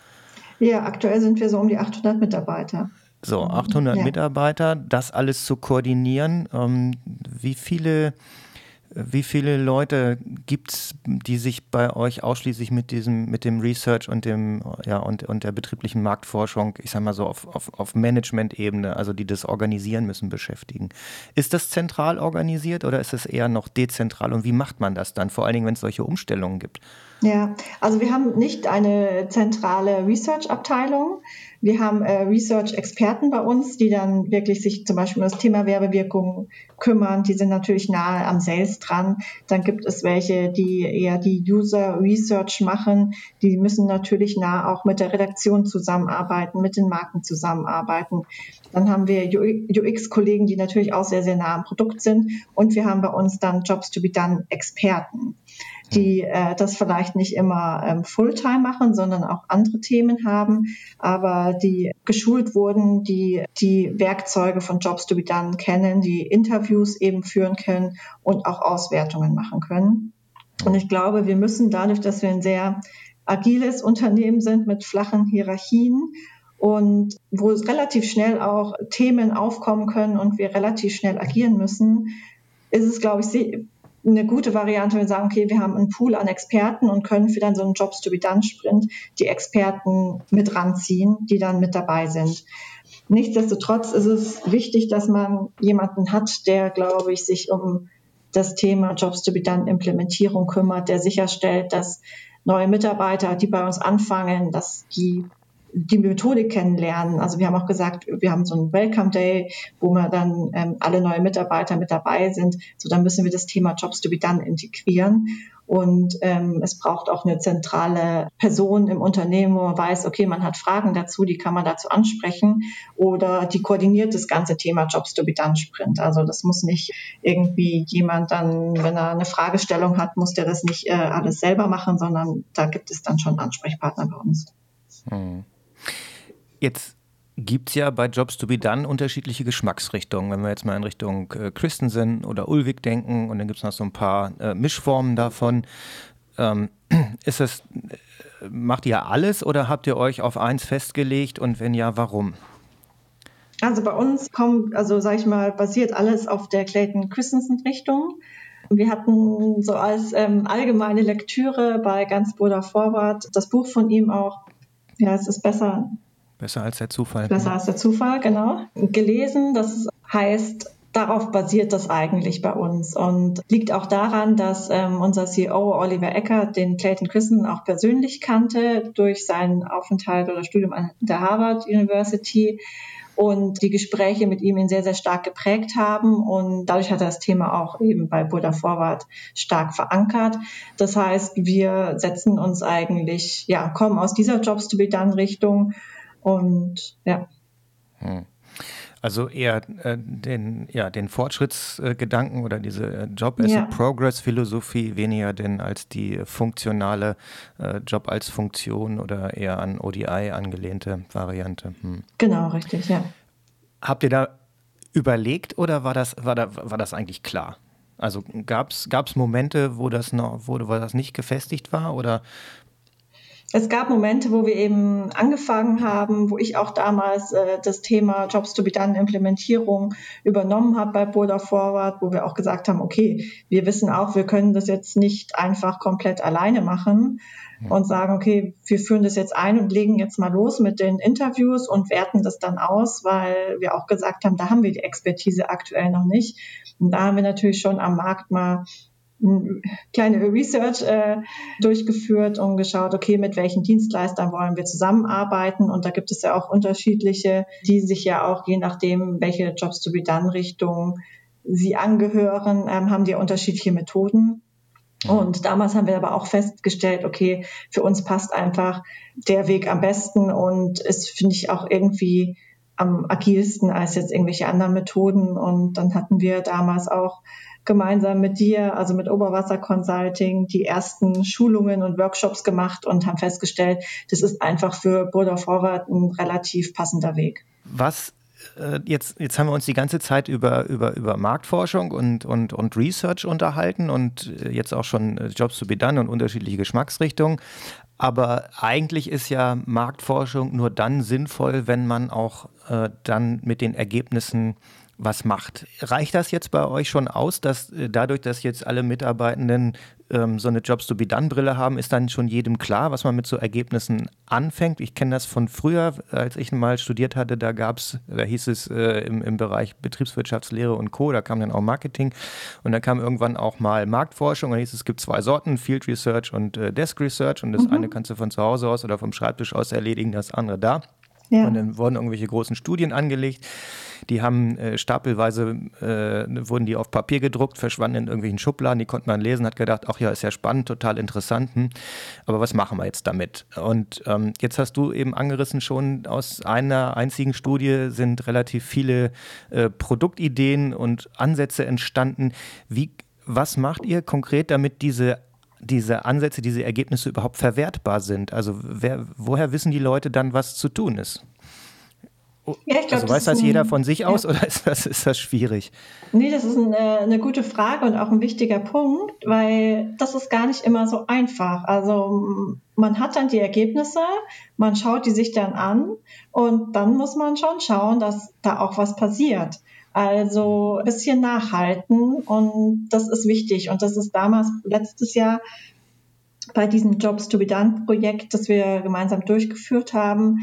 Ja, aktuell sind wir so um die 800 Mitarbeiter. So, 800 ja. Mitarbeiter, das alles zu koordinieren. Ähm, wie viele wie viele Leute gibt es, die sich bei euch ausschließlich mit diesem, mit dem Research und dem, ja, und, und der betrieblichen Marktforschung, ich sag mal so auf, auf, auf Management-Ebene, also die das organisieren müssen, beschäftigen? Ist das zentral organisiert oder ist es eher noch dezentral und wie macht man das dann, vor allen Dingen, wenn es solche Umstellungen gibt? Ja, also wir haben nicht eine zentrale Research-Abteilung. Wir haben äh, Research-Experten bei uns, die dann wirklich sich zum Beispiel um das Thema Werbewirkung kümmern. Die sind natürlich nahe am Sales dran. Dann gibt es welche, die eher die User-Research machen. Die müssen natürlich nah auch mit der Redaktion zusammenarbeiten, mit den Marken zusammenarbeiten. Dann haben wir UX-Kollegen, die natürlich auch sehr, sehr nah am Produkt sind. Und wir haben bei uns dann Jobs to be done Experten die äh, das vielleicht nicht immer ähm, Fulltime machen, sondern auch andere Themen haben, aber die geschult wurden, die die Werkzeuge von Jobs to be Done kennen, die Interviews eben führen können und auch Auswertungen machen können. Und ich glaube, wir müssen dadurch, dass wir ein sehr agiles Unternehmen sind mit flachen Hierarchien und wo es relativ schnell auch Themen aufkommen können und wir relativ schnell agieren müssen, ist es, glaube ich, eine gute Variante, wenn wir sagen, okay, wir haben einen Pool an Experten und können für dann so einen Jobs to be done Sprint die Experten mit ranziehen, die dann mit dabei sind. Nichtsdestotrotz ist es wichtig, dass man jemanden hat, der, glaube ich, sich um das Thema Jobs to be done Implementierung kümmert, der sicherstellt, dass neue Mitarbeiter, die bei uns anfangen, dass die die Methodik kennenlernen. Also wir haben auch gesagt, wir haben so einen Welcome Day, wo wir dann ähm, alle neue Mitarbeiter mit dabei sind. So dann müssen wir das Thema Jobs to be done integrieren. Und ähm, es braucht auch eine zentrale Person im Unternehmen, wo man weiß, okay, man hat Fragen dazu, die kann man dazu ansprechen oder die koordiniert das ganze Thema Jobs to be done Sprint. Also das muss nicht irgendwie jemand dann, wenn er eine Fragestellung hat, muss der das nicht äh, alles selber machen, sondern da gibt es dann schon Ansprechpartner bei uns. Hm. Jetzt gibt es ja bei Jobs to be Done unterschiedliche Geschmacksrichtungen. Wenn wir jetzt mal in Richtung äh, Christensen oder Ulwig denken und dann gibt es noch so ein paar äh, Mischformen davon. Ähm, ist es, äh, macht ihr alles oder habt ihr euch auf eins festgelegt und wenn ja, warum? Also bei uns kommt, also sag ich mal, basiert alles auf der Clayton Christensen Richtung. Wir hatten so als ähm, allgemeine Lektüre bei Ganz Bruder Vorwart das Buch von ihm auch, ja, es ist besser. Besser als der Zufall. Besser als der Zufall, genau. Gelesen, das heißt, darauf basiert das eigentlich bei uns und liegt auch daran, dass ähm, unser CEO Oliver Eckert den Clayton Christensen auch persönlich kannte durch seinen Aufenthalt oder Studium an der Harvard University und die Gespräche mit ihm ihn sehr, sehr stark geprägt haben. Und dadurch hat er das Thema auch eben bei Buddha Forward stark verankert. Das heißt, wir setzen uns eigentlich, ja, kommen aus dieser Jobs to be done Richtung und ja. Hm. Also eher äh, den, ja, den Fortschrittsgedanken oder diese äh, Job as ja. a Progress Philosophie weniger denn als die funktionale äh, Job als Funktion oder eher an ODI angelehnte Variante. Hm. Genau, richtig, ja. Habt ihr da überlegt oder war das, war da, war das eigentlich klar? Also gab es Momente, wo das noch, wo, wo das nicht gefestigt war oder es gab Momente, wo wir eben angefangen haben, wo ich auch damals äh, das Thema Jobs to be done Implementierung übernommen habe bei Boulder Forward, wo wir auch gesagt haben, okay, wir wissen auch, wir können das jetzt nicht einfach komplett alleine machen und sagen, okay, wir führen das jetzt ein und legen jetzt mal los mit den Interviews und werten das dann aus, weil wir auch gesagt haben, da haben wir die Expertise aktuell noch nicht. Und da haben wir natürlich schon am Markt mal kleine Research äh, durchgeführt und geschaut, okay, mit welchen Dienstleistern wollen wir zusammenarbeiten. Und da gibt es ja auch unterschiedliche, die sich ja auch je nachdem, welche Jobs to be done Richtung sie angehören, ähm, haben die unterschiedliche Methoden. Und damals haben wir aber auch festgestellt, okay, für uns passt einfach der Weg am besten und ist, finde ich, auch irgendwie am agilsten als jetzt irgendwelche anderen Methoden. Und dann hatten wir damals auch gemeinsam mit dir, also mit Oberwasser Consulting, die ersten Schulungen und Workshops gemacht und haben festgestellt, das ist einfach für Border Forward ein relativ passender Weg. Was äh, Jetzt, jetzt haben wir uns die ganze Zeit über, über, über Marktforschung und, und, und Research unterhalten und äh, jetzt auch schon äh, Jobs to be done und unterschiedliche Geschmacksrichtungen. Aber eigentlich ist ja Marktforschung nur dann sinnvoll, wenn man auch äh, dann mit den Ergebnissen was macht. Reicht das jetzt bei euch schon aus, dass äh, dadurch, dass jetzt alle Mitarbeitenden ähm, so eine Jobs-to-be-done-Brille haben, ist dann schon jedem klar, was man mit so Ergebnissen anfängt? Ich kenne das von früher, als ich mal studiert hatte, da gab es, da hieß es äh, im, im Bereich Betriebswirtschaftslehre und Co., da kam dann auch Marketing und dann kam irgendwann auch mal Marktforschung, da hieß es, es gibt zwei Sorten, Field Research und äh, Desk Research und das mhm. eine kannst du von zu Hause aus oder vom Schreibtisch aus erledigen, das andere da. Ja. Und dann wurden irgendwelche großen Studien angelegt. Die haben äh, stapelweise, äh, wurden die auf Papier gedruckt, verschwanden in irgendwelchen Schubladen, die konnte man lesen, hat gedacht, ach ja, ist ja spannend, total interessant. Hm. Aber was machen wir jetzt damit? Und ähm, jetzt hast du eben angerissen schon, aus einer einzigen Studie sind relativ viele äh, Produktideen und Ansätze entstanden. Wie, was macht ihr konkret, damit diese diese Ansätze, diese Ergebnisse überhaupt verwertbar sind? Also wer, woher wissen die Leute dann, was zu tun ist? Ja, glaub, also weiß das, das jeder von sich ja. aus oder ist das, ist das schwierig? Nee, das ist eine, eine, gute Frage und auch ein wichtiger Punkt, weil das ist gar nicht immer so einfach. Also man hat dann die Ergebnisse, man schaut die sich dann an und dann muss man schon schauen, dass da auch was passiert. Also ein bisschen nachhalten und das ist wichtig. Und das ist damals letztes Jahr bei diesem Jobs to be Done Projekt, das wir gemeinsam durchgeführt haben,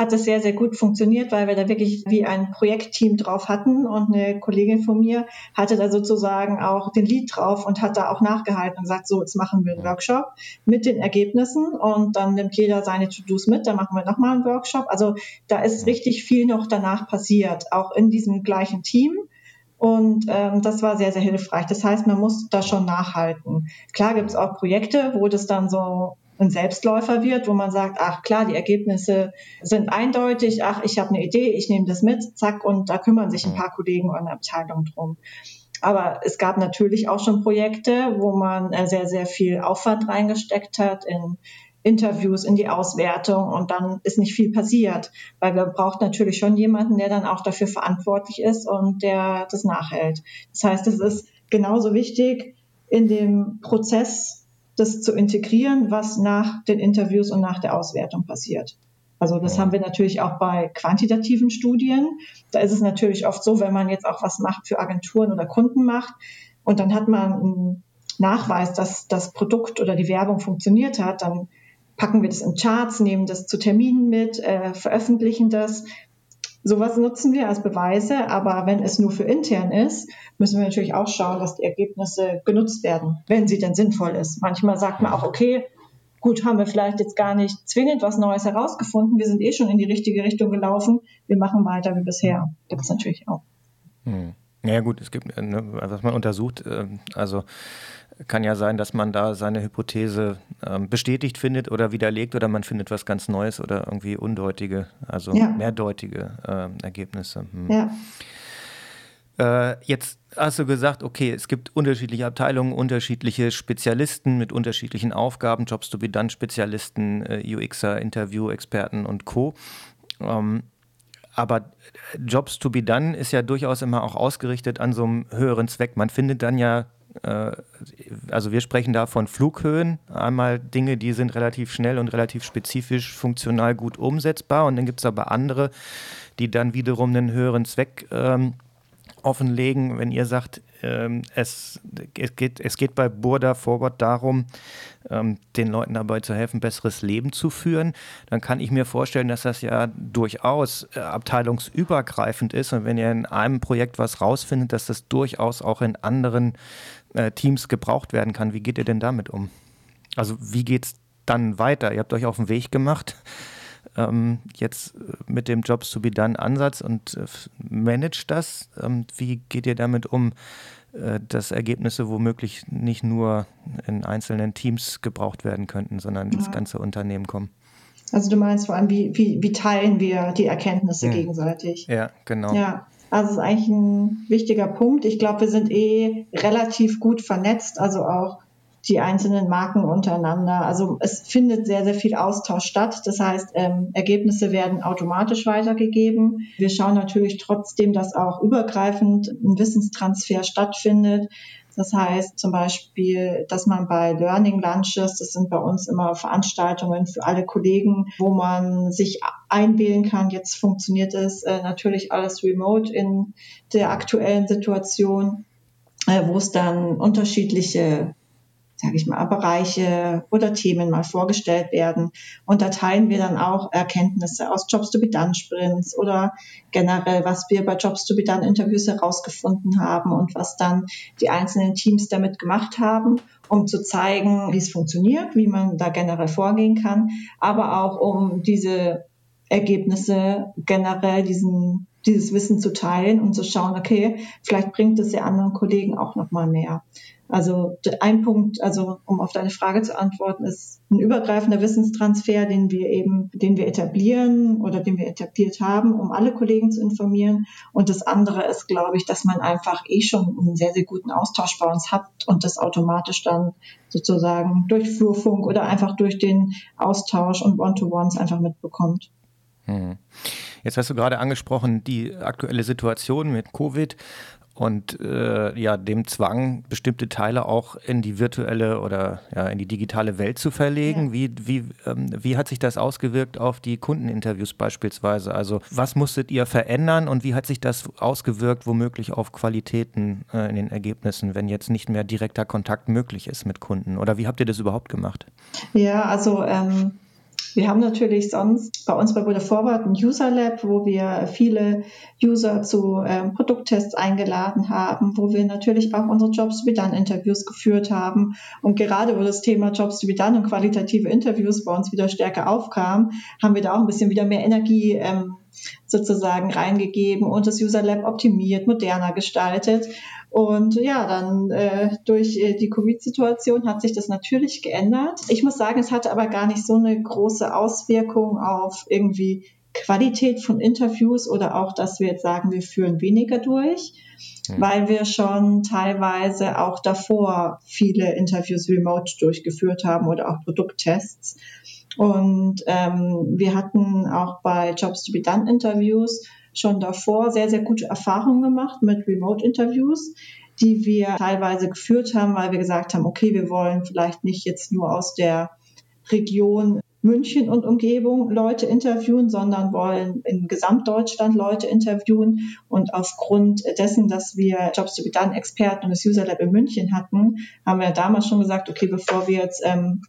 hat das sehr, sehr gut funktioniert, weil wir da wirklich wie ein Projektteam drauf hatten und eine Kollegin von mir hatte da sozusagen auch den Lead drauf und hat da auch nachgehalten und gesagt, so, jetzt machen wir einen Workshop mit den Ergebnissen und dann nimmt jeder seine To-Dos mit, dann machen wir nochmal einen Workshop. Also da ist richtig viel noch danach passiert, auch in diesem gleichen Team. Und ähm, das war sehr, sehr hilfreich. Das heißt, man muss da schon nachhalten. Klar gibt es auch Projekte, wo das dann so ein Selbstläufer wird, wo man sagt, ach klar, die Ergebnisse sind eindeutig, ach, ich habe eine Idee, ich nehme das mit, zack, und da kümmern sich ein paar Kollegen und eine Abteilung drum. Aber es gab natürlich auch schon Projekte, wo man äh, sehr, sehr viel Aufwand reingesteckt hat in Interviews, in die Auswertung und dann ist nicht viel passiert, weil wir braucht natürlich schon jemanden, der dann auch dafür verantwortlich ist und der das nachhält. Das heißt, es ist genauso wichtig, in dem Prozess das zu integrieren, was nach den Interviews und nach der Auswertung passiert. Also das haben wir natürlich auch bei quantitativen Studien. Da ist es natürlich oft so, wenn man jetzt auch was macht für Agenturen oder Kunden macht und dann hat man einen Nachweis, dass das Produkt oder die Werbung funktioniert hat, dann packen wir das in Charts, nehmen das zu Terminen mit, äh, veröffentlichen das. Sowas nutzen wir als Beweise, aber wenn es nur für intern ist, müssen wir natürlich auch schauen, dass die Ergebnisse genutzt werden, wenn sie denn sinnvoll ist. Manchmal sagt man auch, okay, gut, haben wir vielleicht jetzt gar nicht zwingend was Neues herausgefunden, wir sind eh schon in die richtige Richtung gelaufen, wir machen weiter wie bisher. Gibt es natürlich auch. Hm. Ja gut, es gibt, ne, was man untersucht, äh, also kann ja sein, dass man da seine Hypothese ähm, bestätigt findet oder widerlegt oder man findet was ganz Neues oder irgendwie undeutige, also ja. mehrdeutige äh, Ergebnisse. Hm. Ja. Äh, jetzt hast du gesagt, okay, es gibt unterschiedliche Abteilungen, unterschiedliche Spezialisten mit unterschiedlichen Aufgaben, Jobs to be done Spezialisten, äh, UXer, Interview-Experten und Co. Ähm, aber Jobs to be done ist ja durchaus immer auch ausgerichtet an so einem höheren Zweck. Man findet dann ja äh, also wir sprechen da von Flughöhen, einmal Dinge, die sind relativ schnell und relativ spezifisch funktional gut umsetzbar. Und dann gibt es aber andere, die dann wiederum einen höheren Zweck ähm, offenlegen, wenn ihr sagt, ähm, es, es, geht, es geht bei Burda Forward darum, ähm, den Leuten dabei zu helfen, besseres Leben zu führen, dann kann ich mir vorstellen, dass das ja durchaus äh, abteilungsübergreifend ist und wenn ihr in einem Projekt was rausfindet, dass das durchaus auch in anderen äh, Teams gebraucht werden kann. Wie geht ihr denn damit um? Also wie geht es dann weiter? Ihr habt euch auf den Weg gemacht ähm, jetzt äh, mit dem Jobs to be done Ansatz und äh, managt das. Ähm, wie geht ihr damit um, dass Ergebnisse womöglich nicht nur in einzelnen Teams gebraucht werden könnten, sondern ja. ins ganze Unternehmen kommen? Also du meinst vor allem, wie, wie, wie teilen wir die Erkenntnisse hm. gegenseitig? Ja, genau. Ja, also es ist eigentlich ein wichtiger Punkt. Ich glaube, wir sind eh relativ gut vernetzt, also auch die einzelnen Marken untereinander. Also es findet sehr, sehr viel Austausch statt. Das heißt, ähm, Ergebnisse werden automatisch weitergegeben. Wir schauen natürlich trotzdem, dass auch übergreifend ein Wissenstransfer stattfindet. Das heißt zum Beispiel, dass man bei Learning Lunches, das sind bei uns immer Veranstaltungen für alle Kollegen, wo man sich einwählen kann. Jetzt funktioniert es äh, natürlich alles remote in der aktuellen Situation, äh, wo es dann unterschiedliche sage ich mal, Bereiche oder Themen mal vorgestellt werden. Und da teilen wir dann auch Erkenntnisse aus Jobs to be done Sprints oder generell, was wir bei Jobs to be done Interviews herausgefunden haben und was dann die einzelnen Teams damit gemacht haben, um zu zeigen, wie es funktioniert, wie man da generell vorgehen kann, aber auch um diese Ergebnisse generell diesen dieses Wissen zu teilen und zu schauen, okay, vielleicht bringt es ja anderen Kollegen auch noch mal mehr. Also ein Punkt, also um auf deine Frage zu antworten, ist ein übergreifender Wissenstransfer, den wir eben, den wir etablieren oder den wir etabliert haben, um alle Kollegen zu informieren. Und das andere ist, glaube ich, dass man einfach eh schon einen sehr, sehr guten Austausch bei uns hat und das automatisch dann sozusagen durch Flurfunk oder einfach durch den Austausch und One-to-Ones einfach mitbekommt. Hm. Jetzt hast du gerade angesprochen, die aktuelle Situation mit Covid und äh, ja, dem Zwang, bestimmte Teile auch in die virtuelle oder ja, in die digitale Welt zu verlegen. Ja. Wie, wie, ähm, wie hat sich das ausgewirkt auf die Kundeninterviews beispielsweise? Also was musstet ihr verändern und wie hat sich das ausgewirkt, womöglich auf Qualitäten äh, in den Ergebnissen, wenn jetzt nicht mehr direkter Kontakt möglich ist mit Kunden? Oder wie habt ihr das überhaupt gemacht? Ja, also ähm wir haben natürlich sonst bei uns bei Buddha Forward ein User Lab, wo wir viele User zu ähm, Produkttests eingeladen haben, wo wir natürlich auch unsere Jobs to be done Interviews geführt haben. Und gerade wo das Thema Jobs to be done und qualitative Interviews bei uns wieder stärker aufkam, haben wir da auch ein bisschen wieder mehr Energie ähm, sozusagen reingegeben und das User Lab optimiert, moderner gestaltet. Und ja, dann äh, durch äh, die Covid-Situation hat sich das natürlich geändert. Ich muss sagen, es hatte aber gar nicht so eine große Auswirkung auf irgendwie Qualität von Interviews oder auch, dass wir jetzt sagen, wir führen weniger durch, mhm. weil wir schon teilweise auch davor viele Interviews remote durchgeführt haben oder auch Produkttests. Und ähm, wir hatten auch bei Jobs to be Done Interviews schon davor sehr, sehr gute Erfahrungen gemacht mit Remote-Interviews, die wir teilweise geführt haben, weil wir gesagt haben, okay, wir wollen vielleicht nicht jetzt nur aus der Region München und Umgebung Leute interviewen, sondern wollen in Gesamtdeutschland Leute interviewen. Und aufgrund dessen, dass wir Jobs to be Done Experten und das User Lab in München hatten, haben wir damals schon gesagt, okay, bevor wir jetzt ähm,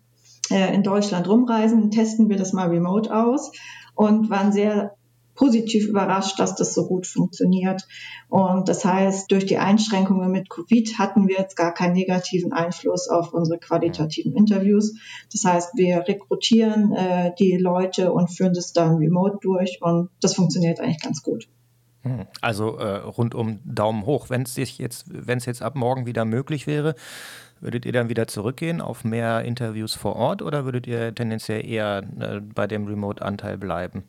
äh, in Deutschland rumreisen, testen wir das mal remote aus und waren sehr positiv überrascht, dass das so gut funktioniert. Und das heißt, durch die Einschränkungen mit Covid hatten wir jetzt gar keinen negativen Einfluss auf unsere qualitativen Interviews. Das heißt, wir rekrutieren äh, die Leute und führen das dann remote durch und das funktioniert eigentlich ganz gut. Hm. Also äh, rundum Daumen hoch. Wenn es jetzt, jetzt ab morgen wieder möglich wäre, würdet ihr dann wieder zurückgehen auf mehr Interviews vor Ort oder würdet ihr tendenziell eher äh, bei dem Remote-Anteil bleiben?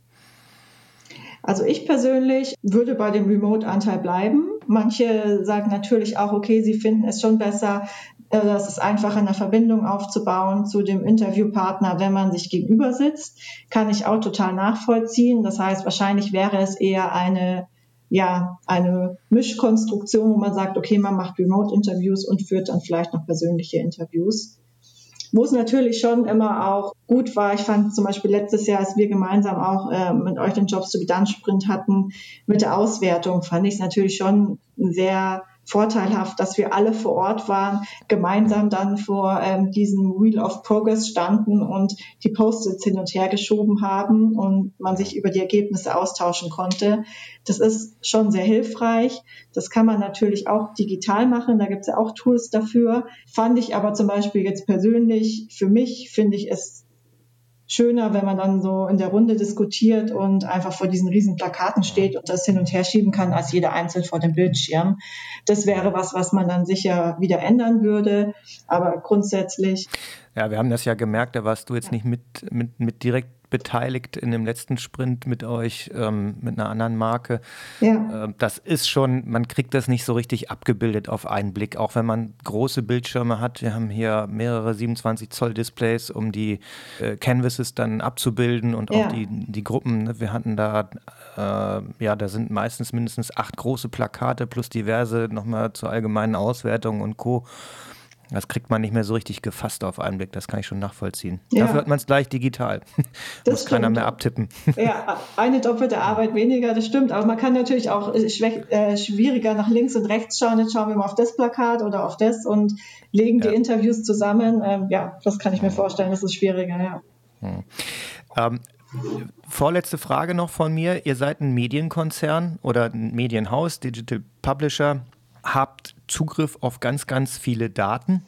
Also ich persönlich würde bei dem Remote-Anteil bleiben. Manche sagen natürlich auch, okay, sie finden es schon besser, äh, das ist einfach eine Verbindung aufzubauen zu dem Interviewpartner, wenn man sich gegenüber sitzt. Kann ich auch total nachvollziehen. Das heißt, wahrscheinlich wäre es eher eine ja, eine Mischkonstruktion, wo man sagt, okay, man macht Remote-Interviews und führt dann vielleicht noch persönliche Interviews. Wo es natürlich schon immer auch gut war, ich fand zum Beispiel letztes Jahr, als wir gemeinsam auch äh, mit euch den Jobs be Done Sprint hatten, mit der Auswertung, fand ich es natürlich schon sehr vorteilhaft, dass wir alle vor Ort waren, gemeinsam dann vor ähm, diesem Wheel of Progress standen und die Post-its hin und her geschoben haben und man sich über die Ergebnisse austauschen konnte. Das ist schon sehr hilfreich. Das kann man natürlich auch digital machen. Da gibt es ja auch Tools dafür. Fand ich aber zum Beispiel jetzt persönlich, für mich finde ich es schöner, wenn man dann so in der Runde diskutiert und einfach vor diesen riesen Plakaten steht und das hin und her schieben kann, als jeder einzeln vor dem Bildschirm. Das wäre was, was man dann sicher wieder ändern würde. Aber grundsätzlich. Ja, wir haben das ja gemerkt, da warst du jetzt nicht mit, mit, mit direkt beteiligt in dem letzten Sprint mit euch, ähm, mit einer anderen Marke. Ja. Ähm, das ist schon, man kriegt das nicht so richtig abgebildet auf einen Blick, auch wenn man große Bildschirme hat. Wir haben hier mehrere 27 Zoll Displays, um die äh, Canvases dann abzubilden und ja. auch die, die Gruppen. Ne? Wir hatten da, äh, ja, da sind meistens mindestens acht große Plakate plus diverse nochmal zur allgemeinen Auswertung und Co. Das kriegt man nicht mehr so richtig gefasst auf einen Blick, das kann ich schon nachvollziehen. Ja. Dafür hat man es gleich digital. Das Muss stimmt. keiner mehr abtippen. Ja, eine doppelte Arbeit weniger, das stimmt. Aber man kann natürlich auch äh, äh, schwieriger nach links und rechts schauen. Jetzt schauen wir mal auf das Plakat oder auf das und legen ja. die Interviews zusammen. Ähm, ja, das kann ich mir vorstellen, das ist schwieriger, ja. Hm. Ähm, vorletzte Frage noch von mir. Ihr seid ein Medienkonzern oder ein Medienhaus, Digital Publisher habt Zugriff auf ganz, ganz viele Daten,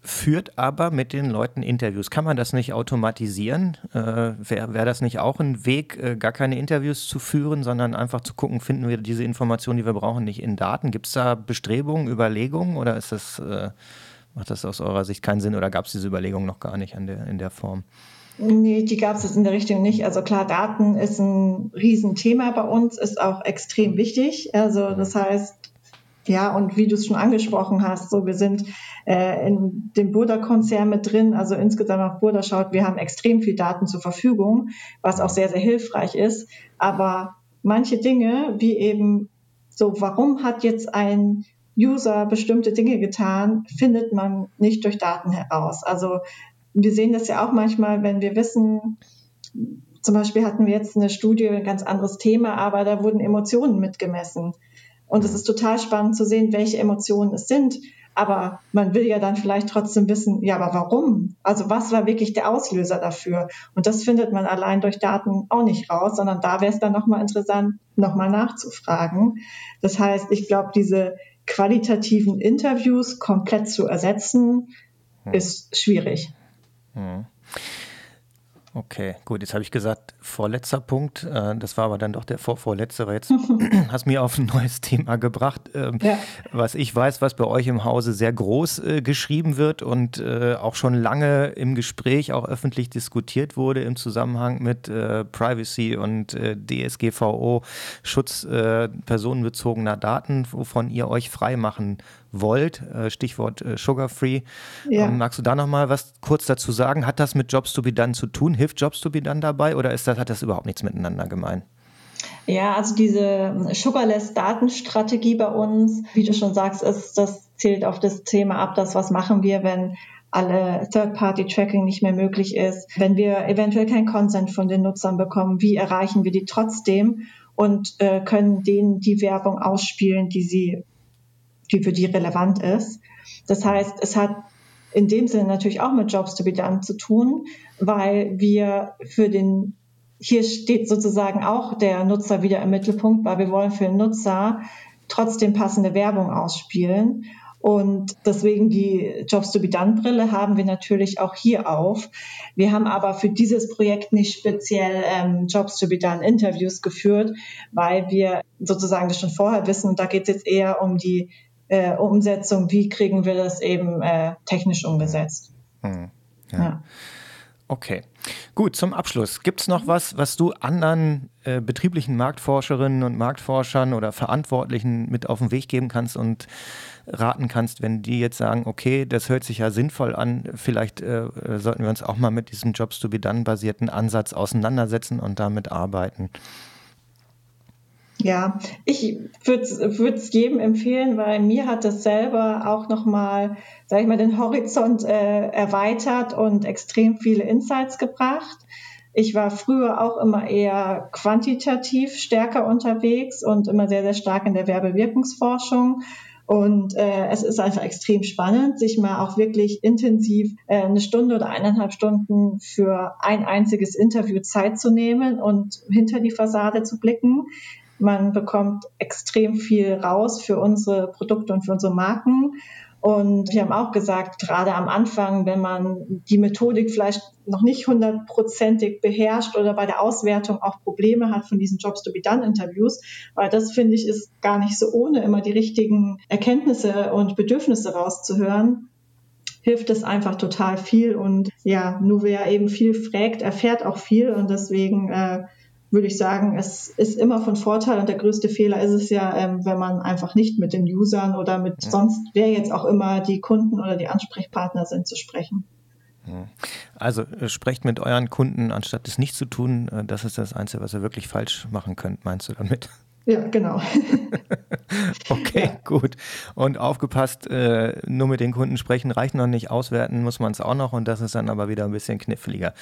führt aber mit den Leuten Interviews. Kann man das nicht automatisieren? Äh, Wäre wär das nicht auch ein Weg, äh, gar keine Interviews zu führen, sondern einfach zu gucken, finden wir diese Informationen, die wir brauchen, nicht in Daten? Gibt es da Bestrebungen, Überlegungen oder ist das, äh, macht das aus eurer Sicht keinen Sinn oder gab es diese Überlegungen noch gar nicht der, in der Form? Nee, die gab es jetzt in der Richtung nicht. Also klar, Daten ist ein Riesenthema bei uns, ist auch extrem wichtig. Also das heißt, ja, und wie du es schon angesprochen hast, so wir sind äh, in dem Burda-Konzern mit drin, also insgesamt auf Burda schaut, wir haben extrem viel Daten zur Verfügung, was auch sehr, sehr hilfreich ist. Aber manche Dinge, wie eben so, warum hat jetzt ein User bestimmte Dinge getan, findet man nicht durch Daten heraus. Also wir sehen das ja auch manchmal, wenn wir wissen, zum Beispiel hatten wir jetzt eine Studie, ein ganz anderes Thema, aber da wurden Emotionen mitgemessen. Und es ist total spannend zu sehen, welche Emotionen es sind. Aber man will ja dann vielleicht trotzdem wissen, ja, aber warum? Also was war wirklich der Auslöser dafür? Und das findet man allein durch Daten auch nicht raus, sondern da wäre es dann nochmal interessant, nochmal nachzufragen. Das heißt, ich glaube, diese qualitativen Interviews komplett zu ersetzen, ist schwierig. Hm. Okay, gut, jetzt habe ich gesagt, vorletzter Punkt. Äh, das war aber dann doch der vorvorletztere. Jetzt hast du mir auf ein neues Thema gebracht. Ähm, ja. Was ich weiß, was bei euch im Hause sehr groß äh, geschrieben wird und äh, auch schon lange im Gespräch auch öffentlich diskutiert wurde im Zusammenhang mit Privacy und DSGVO, Schutz personenbezogener Daten, wovon ihr euch frei machen wollt, äh, Stichwort äh, Sugar Free. Ja. Ähm, magst du da nochmal was kurz dazu sagen? Hat das mit Jobs to be done zu tun? Hilft Jobs to be done dabei oder ist das, hat das überhaupt nichts miteinander gemein? Ja, also diese Sugarless Datenstrategie bei uns, wie du schon sagst, ist, das zählt auf das Thema ab, das was machen wir, wenn alle Third-Party-Tracking nicht mehr möglich ist, wenn wir eventuell kein Consent von den Nutzern bekommen, wie erreichen wir die trotzdem und äh, können denen die Werbung ausspielen, die sie, die für die relevant ist. Das heißt, es hat in dem Sinne natürlich auch mit Jobs to be done zu tun, weil wir für den hier steht sozusagen auch der Nutzer wieder im Mittelpunkt, weil wir wollen für den Nutzer trotzdem passende Werbung ausspielen. Und deswegen die Jobs to be done Brille haben wir natürlich auch hier auf. Wir haben aber für dieses Projekt nicht speziell ähm, Jobs to be done Interviews geführt, weil wir sozusagen das schon vorher wissen. Und da geht es jetzt eher um die äh, Umsetzung. Wie kriegen wir das eben äh, technisch umgesetzt? Hm. Ja. ja. Okay. Gut, zum Abschluss. Gibt es noch was, was du anderen äh, betrieblichen Marktforscherinnen und Marktforschern oder Verantwortlichen mit auf den Weg geben kannst und raten kannst, wenn die jetzt sagen, okay, das hört sich ja sinnvoll an, vielleicht äh, sollten wir uns auch mal mit diesem Jobs to be done basierten Ansatz auseinandersetzen und damit arbeiten? Ja, ich würde es jedem empfehlen, weil mir hat das selber auch nochmal, sag ich mal, den Horizont äh, erweitert und extrem viele Insights gebracht. Ich war früher auch immer eher quantitativ stärker unterwegs und immer sehr, sehr stark in der Werbewirkungsforschung. Und äh, es ist einfach extrem spannend, sich mal auch wirklich intensiv äh, eine Stunde oder eineinhalb Stunden für ein einziges Interview Zeit zu nehmen und hinter die Fassade zu blicken. Man bekommt extrem viel raus für unsere Produkte und für unsere Marken. Und wir haben auch gesagt, gerade am Anfang, wenn man die Methodik vielleicht noch nicht hundertprozentig beherrscht oder bei der Auswertung auch Probleme hat von diesen Jobs to be done Interviews, weil das finde ich ist gar nicht so ohne immer die richtigen Erkenntnisse und Bedürfnisse rauszuhören, hilft es einfach total viel. Und ja, nur wer eben viel fragt, erfährt auch viel und deswegen äh, würde ich sagen, es ist immer von Vorteil und der größte Fehler ist es ja, ähm, wenn man einfach nicht mit den Usern oder mit ja. sonst, wer jetzt auch immer die Kunden oder die Ansprechpartner sind, zu sprechen. Also äh, sprecht mit euren Kunden, anstatt es nicht zu tun. Äh, das ist das Einzige, was ihr wirklich falsch machen könnt, meinst du damit? Ja, genau. okay, ja. gut. Und aufgepasst, äh, nur mit den Kunden sprechen reicht noch nicht, auswerten muss man es auch noch und das ist dann aber wieder ein bisschen kniffliger.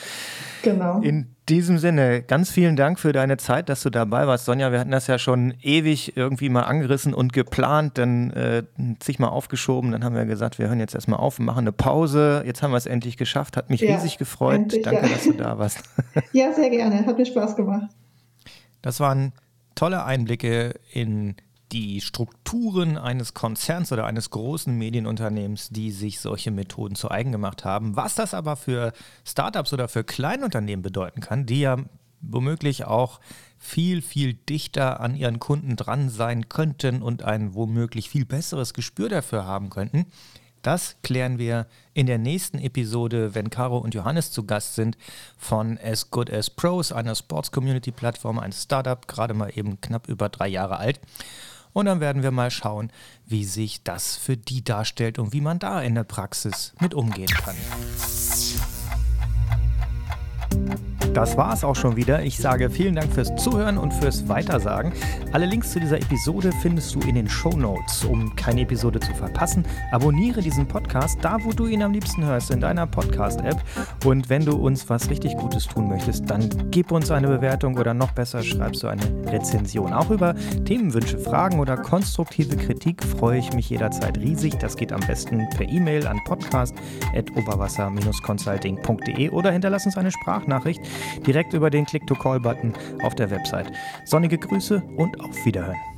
Genau. In diesem Sinne, ganz vielen Dank für deine Zeit, dass du dabei warst. Sonja, wir hatten das ja schon ewig irgendwie mal angerissen und geplant, dann äh, zigmal aufgeschoben. Dann haben wir gesagt, wir hören jetzt erstmal auf und machen eine Pause. Jetzt haben wir es endlich geschafft. Hat mich ja, riesig gefreut. Endlich, Danke, ja. dass du da warst. ja, sehr gerne. Hat mir Spaß gemacht. Das waren tolle Einblicke in die Strukturen eines Konzerns oder eines großen Medienunternehmens, die sich solche Methoden zu eigen gemacht haben. Was das aber für Startups oder für Kleinunternehmen bedeuten kann, die ja womöglich auch viel, viel dichter an ihren Kunden dran sein könnten und ein womöglich viel besseres Gespür dafür haben könnten, das klären wir in der nächsten Episode, wenn Caro und Johannes zu Gast sind von As Good as Pros, einer Sports Community Plattform, ein Startup, gerade mal eben knapp über drei Jahre alt. Und dann werden wir mal schauen, wie sich das für die darstellt und wie man da in der Praxis mit umgehen kann. Das war es auch schon wieder. Ich sage vielen Dank fürs Zuhören und fürs Weitersagen. Alle Links zu dieser Episode findest du in den Show Notes. Um keine Episode zu verpassen, abonniere diesen Podcast da, wo du ihn am liebsten hörst, in deiner Podcast-App. Und wenn du uns was richtig Gutes tun möchtest, dann gib uns eine Bewertung oder noch besser schreibst du eine Rezension. Auch über Themenwünsche, Fragen oder konstruktive Kritik freue ich mich jederzeit riesig. Das geht am besten per E-Mail an podcast.oberwasser-consulting.de oder hinterlass uns eine Sprachnachricht direkt über den Click-to-Call-Button auf der Website. Sonnige Grüße und auf Wiederhören.